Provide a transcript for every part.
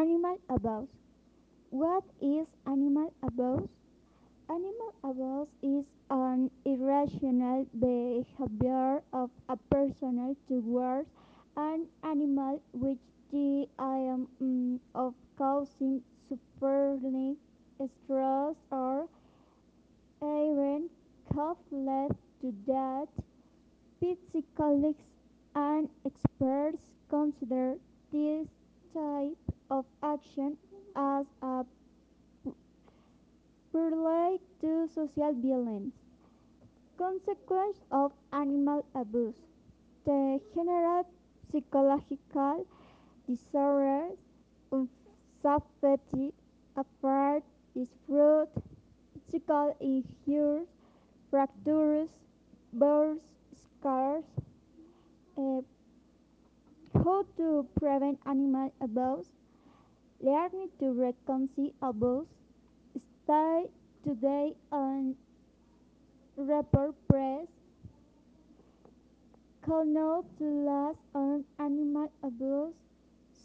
Animal abuse. What is animal abuse? Animal abuse is an irrational behavior of a person towards an animal which the aim mm, of causing suffering, stress, or even conflict to death. Psychologists and experts consider this type of action as a prelude to social violence. Consequence of animal abuse. The general psychological disorders, anxiety, affect, disfruit, physical injuries, fractures, burns, scars. Uh, how to prevent animal abuse? Learning to reconcile abuse. Stay today on report press. Call no to last on animal abuse.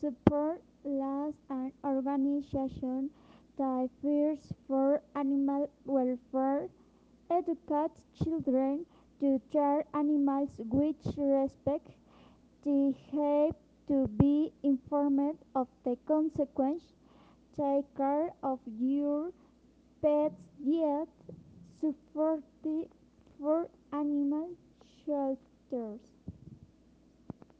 Support last an organization that fights for animal welfare. Educate children to treat animals with respect. They have to be informed of the consequences. Take care of your pets yet support for animal shelters.